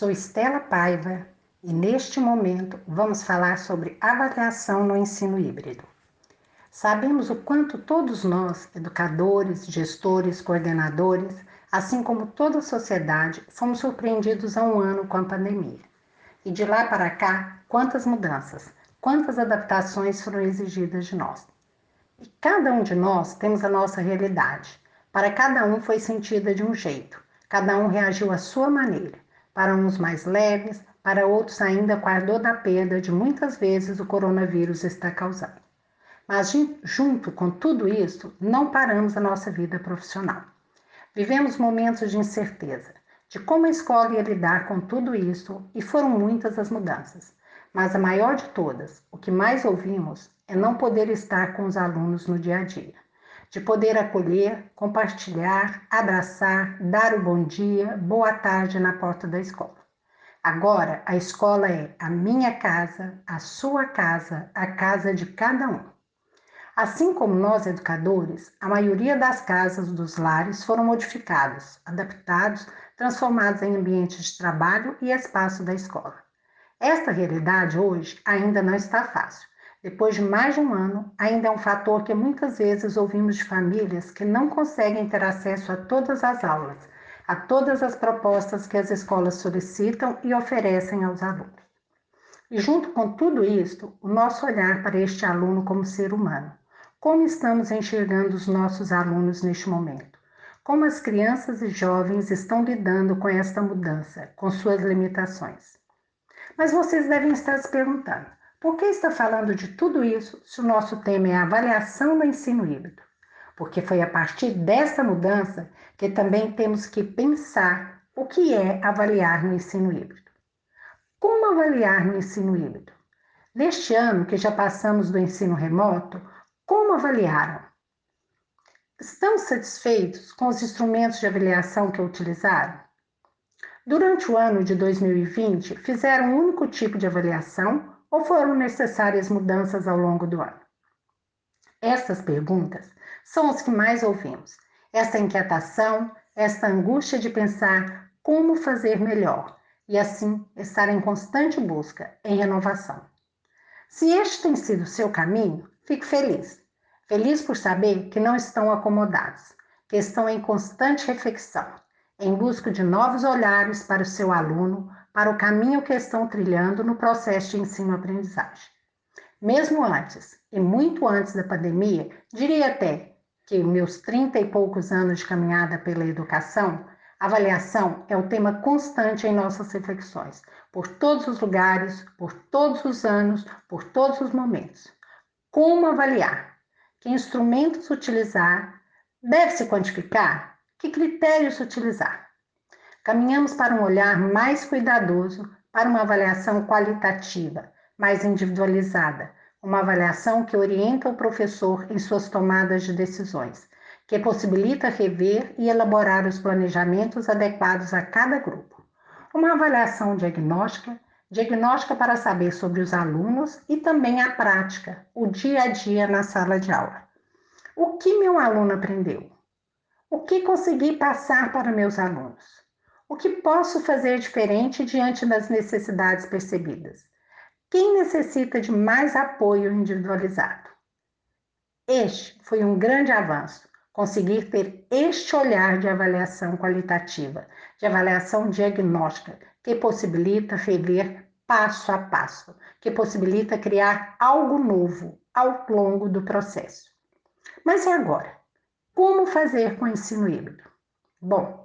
Sou Estela Paiva e neste momento vamos falar sobre avaliação no ensino híbrido. Sabemos o quanto todos nós, educadores, gestores, coordenadores, assim como toda a sociedade, fomos surpreendidos há um ano com a pandemia. E de lá para cá, quantas mudanças, quantas adaptações foram exigidas de nós. E cada um de nós temos a nossa realidade. Para cada um foi sentida de um jeito, cada um reagiu à sua maneira. Para uns mais leves, para outros ainda com a dor da perda de muitas vezes o coronavírus está causando. Mas junto com tudo isso, não paramos a nossa vida profissional. Vivemos momentos de incerteza, de como a escola ia lidar com tudo isso, e foram muitas as mudanças. Mas a maior de todas, o que mais ouvimos, é não poder estar com os alunos no dia a dia de poder acolher, compartilhar, abraçar, dar o bom dia, boa tarde na porta da escola. Agora, a escola é a minha casa, a sua casa, a casa de cada um. Assim como nós, educadores, a maioria das casas dos lares foram modificados, adaptados, transformados em ambientes de trabalho e espaço da escola. Esta realidade hoje ainda não está fácil, depois de mais de um ano, ainda é um fator que muitas vezes ouvimos de famílias que não conseguem ter acesso a todas as aulas, a todas as propostas que as escolas solicitam e oferecem aos alunos. E junto com tudo isto, o nosso olhar para este aluno como ser humano. Como estamos enxergando os nossos alunos neste momento? Como as crianças e jovens estão lidando com esta mudança, com suas limitações? Mas vocês devem estar se perguntando: por que está falando de tudo isso se o nosso tema é avaliação no ensino híbrido? Porque foi a partir dessa mudança que também temos que pensar o que é avaliar no ensino híbrido. Como avaliar no ensino híbrido? Neste ano que já passamos do ensino remoto, como avaliaram? Estão satisfeitos com os instrumentos de avaliação que utilizaram? Durante o ano de 2020, fizeram um único tipo de avaliação ou foram necessárias mudanças ao longo do ano? Estas perguntas são as que mais ouvimos. Esta inquietação, esta angústia de pensar como fazer melhor e assim estar em constante busca, em renovação. Se este tem sido o seu caminho, fique feliz. Feliz por saber que não estão acomodados, que estão em constante reflexão, em busca de novos olhares para o seu aluno, para o caminho que estão trilhando no processo de ensino-aprendizagem. Mesmo antes, e muito antes da pandemia, diria até que meus trinta e poucos anos de caminhada pela educação, avaliação é o tema constante em nossas reflexões, por todos os lugares, por todos os anos, por todos os momentos. Como avaliar? Que instrumentos utilizar? Deve-se quantificar? Que critérios utilizar? Caminhamos para um olhar mais cuidadoso, para uma avaliação qualitativa, mais individualizada, uma avaliação que orienta o professor em suas tomadas de decisões, que possibilita rever e elaborar os planejamentos adequados a cada grupo. Uma avaliação diagnóstica, diagnóstica para saber sobre os alunos e também a prática, o dia a dia na sala de aula. O que meu aluno aprendeu? O que consegui passar para meus alunos? O que posso fazer diferente diante das necessidades percebidas? Quem necessita de mais apoio individualizado? Este foi um grande avanço, conseguir ter este olhar de avaliação qualitativa, de avaliação diagnóstica, que possibilita rever passo a passo, que possibilita criar algo novo ao longo do processo. Mas e agora? Como fazer com o ensino híbrido? Bom,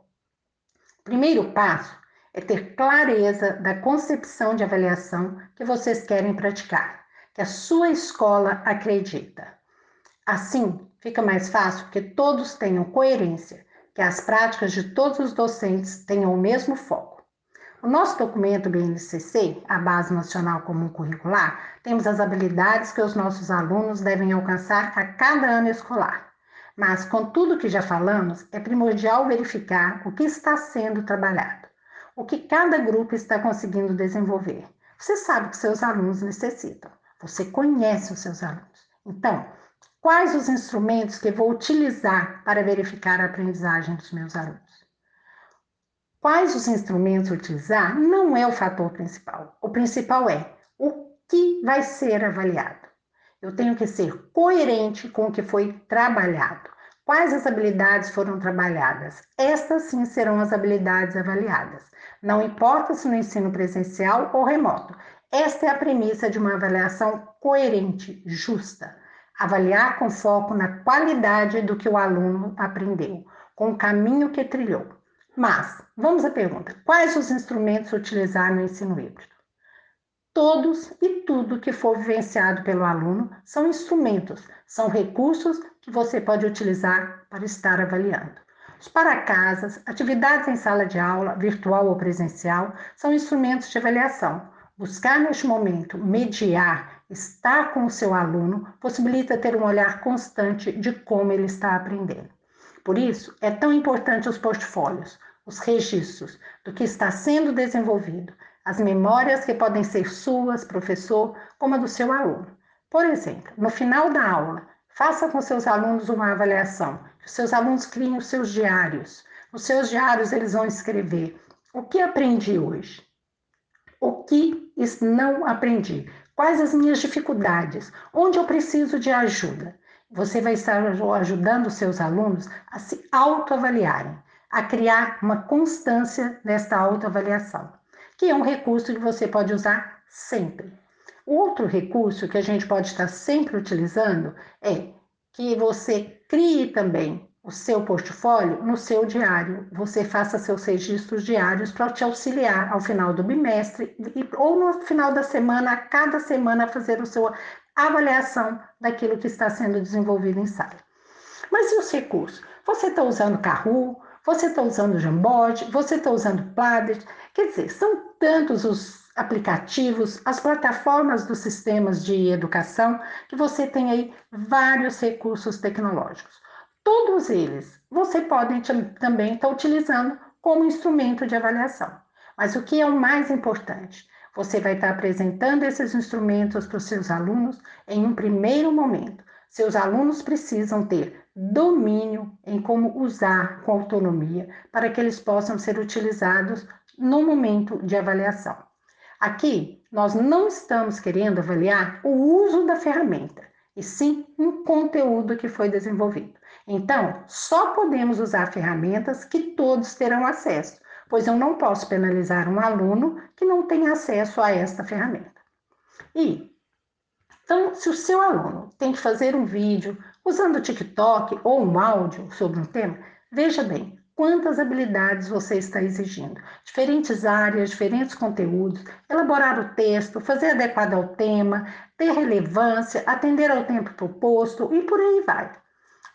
primeiro passo é ter clareza da concepção de avaliação que vocês querem praticar, que a sua escola acredita. Assim, fica mais fácil que todos tenham coerência, que as práticas de todos os docentes tenham o mesmo foco. O nosso documento BNCC, a Base Nacional Comum Curricular, temos as habilidades que os nossos alunos devem alcançar a cada ano escolar. Mas, com tudo que já falamos, é primordial verificar o que está sendo trabalhado, o que cada grupo está conseguindo desenvolver. Você sabe que seus alunos necessitam, você conhece os seus alunos. Então, quais os instrumentos que vou utilizar para verificar a aprendizagem dos meus alunos? quais os instrumentos utilizar não é o fator principal. O principal é o que vai ser avaliado. Eu tenho que ser coerente com o que foi trabalhado. Quais as habilidades foram trabalhadas? Estas sim serão as habilidades avaliadas. Não importa se no ensino presencial ou remoto. Esta é a premissa de uma avaliação coerente, justa. Avaliar com foco na qualidade do que o aluno aprendeu, com o caminho que trilhou. Mas, vamos à pergunta: quais os instrumentos utilizar no ensino híbrido? Todos e tudo que for vivenciado pelo aluno são instrumentos, são recursos que você pode utilizar para estar avaliando. Os para-casas, atividades em sala de aula, virtual ou presencial, são instrumentos de avaliação. Buscar neste momento mediar, estar com o seu aluno, possibilita ter um olhar constante de como ele está aprendendo. Por isso, é tão importante os portfólios, os registros do que está sendo desenvolvido, as memórias que podem ser suas, professor, como a do seu aluno. Por exemplo, no final da aula, faça com seus alunos uma avaliação, que os seus alunos criem os seus diários. Nos seus diários eles vão escrever o que aprendi hoje, o que não aprendi, quais as minhas dificuldades, onde eu preciso de ajuda. Você vai estar ajudando os seus alunos a se autoavaliarem, a criar uma constância nesta autoavaliação que é um recurso que você pode usar sempre. Outro recurso que a gente pode estar sempre utilizando é que você crie também o seu portfólio no seu diário. Você faça seus registros diários para te auxiliar ao final do bimestre ou no final da semana, a cada semana, fazer a sua avaliação daquilo que está sendo desenvolvido em sala. Mas e os recursos? Você está usando Kahoot, você está usando Jamboard, você está usando Pladet. Quer dizer, são tantos os aplicativos, as plataformas dos sistemas de educação, que você tem aí vários recursos tecnológicos. Todos eles você pode também estar tá utilizando como instrumento de avaliação. Mas o que é o mais importante? Você vai estar tá apresentando esses instrumentos para os seus alunos em um primeiro momento. Seus alunos precisam ter domínio em como usar com autonomia para que eles possam ser utilizados no momento de avaliação. Aqui, nós não estamos querendo avaliar o uso da ferramenta, e sim um conteúdo que foi desenvolvido. Então, só podemos usar ferramentas que todos terão acesso, pois eu não posso penalizar um aluno que não tem acesso a esta ferramenta. E então, se o seu aluno tem que fazer um vídeo usando o TikTok ou um áudio sobre um tema, veja bem quantas habilidades você está exigindo. Diferentes áreas, diferentes conteúdos, elaborar o texto, fazer adequado ao tema, ter relevância, atender ao tempo proposto e por aí vai.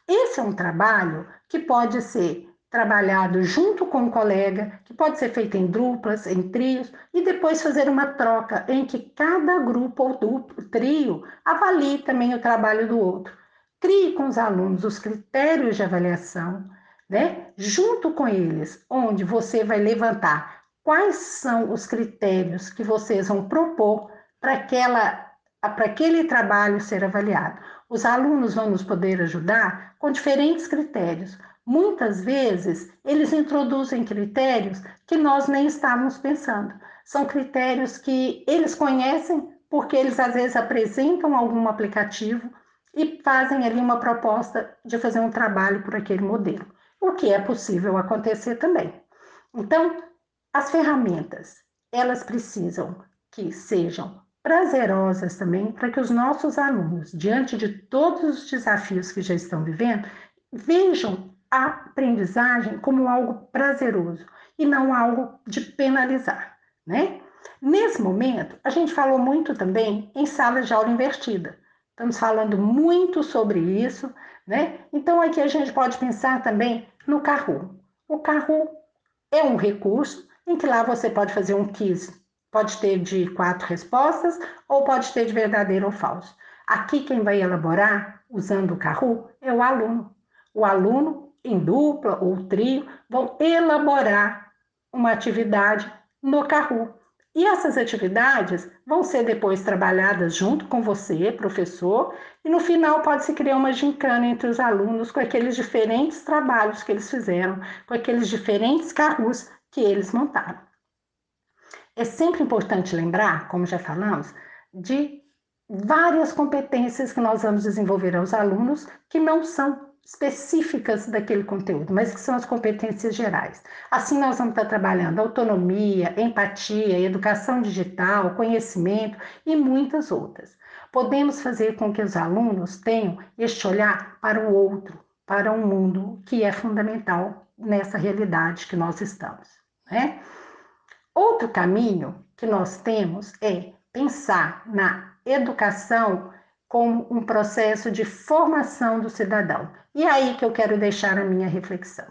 Esse é um trabalho que pode ser trabalhado junto com um colega, que pode ser feito em duplas, em trios, e depois fazer uma troca em que cada grupo ou duplo, trio avalie também o trabalho do outro. Crie com os alunos os critérios de avaliação, né? Junto com eles, onde você vai levantar quais são os critérios que vocês vão propor para aquela para aquele trabalho ser avaliado. Os alunos vão nos poder ajudar com diferentes critérios. Muitas vezes, eles introduzem critérios que nós nem estávamos pensando. São critérios que eles conhecem porque eles às vezes apresentam algum aplicativo e fazem ali uma proposta de fazer um trabalho por aquele modelo, o que é possível acontecer também. Então, as ferramentas, elas precisam que sejam prazerosas também para que os nossos alunos, diante de todos os desafios que já estão vivendo, vejam a aprendizagem como algo prazeroso e não algo de penalizar, né? Nesse momento, a gente falou muito também em sala de aula invertida. Estamos falando muito sobre isso, né? Então aqui a gente pode pensar também no Kahoot. O Kahoot é um recurso em que lá você pode fazer um quiz. Pode ter de quatro respostas ou pode ter de verdadeiro ou falso. Aqui quem vai elaborar usando o Kahoot é o aluno. O aluno em dupla ou trio, vão elaborar uma atividade no Kahoot. E essas atividades vão ser depois trabalhadas junto com você, professor, e no final pode-se criar uma gincana entre os alunos com aqueles diferentes trabalhos que eles fizeram, com aqueles diferentes carros que eles montaram. É sempre importante lembrar, como já falamos, de várias competências que nós vamos desenvolver aos alunos que não são específicas daquele conteúdo, mas que são as competências gerais. Assim, nós vamos estar trabalhando autonomia, empatia, educação digital, conhecimento e muitas outras. Podemos fazer com que os alunos tenham este olhar para o outro, para um mundo que é fundamental nessa realidade que nós estamos. Né? Outro caminho que nós temos é pensar na educação como um processo de formação do cidadão. E é aí que eu quero deixar a minha reflexão.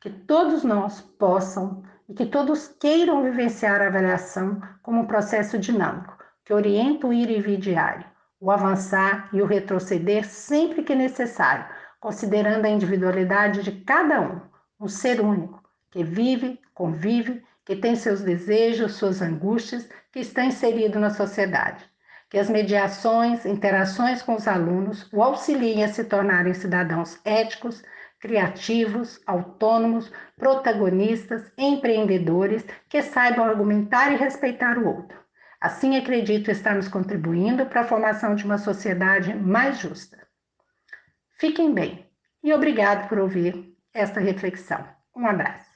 Que todos nós possam e que todos queiram vivenciar a avaliação como um processo dinâmico, que orienta o ir e vir diário, o avançar e o retroceder sempre que necessário, considerando a individualidade de cada um, um ser único, que vive, convive, que tem seus desejos, suas angústias, que está inserido na sociedade que as mediações, interações com os alunos o auxiliem a se tornarem cidadãos éticos, criativos, autônomos, protagonistas, empreendedores, que saibam argumentar e respeitar o outro. Assim, acredito estarmos contribuindo para a formação de uma sociedade mais justa. Fiquem bem e obrigado por ouvir esta reflexão. Um abraço.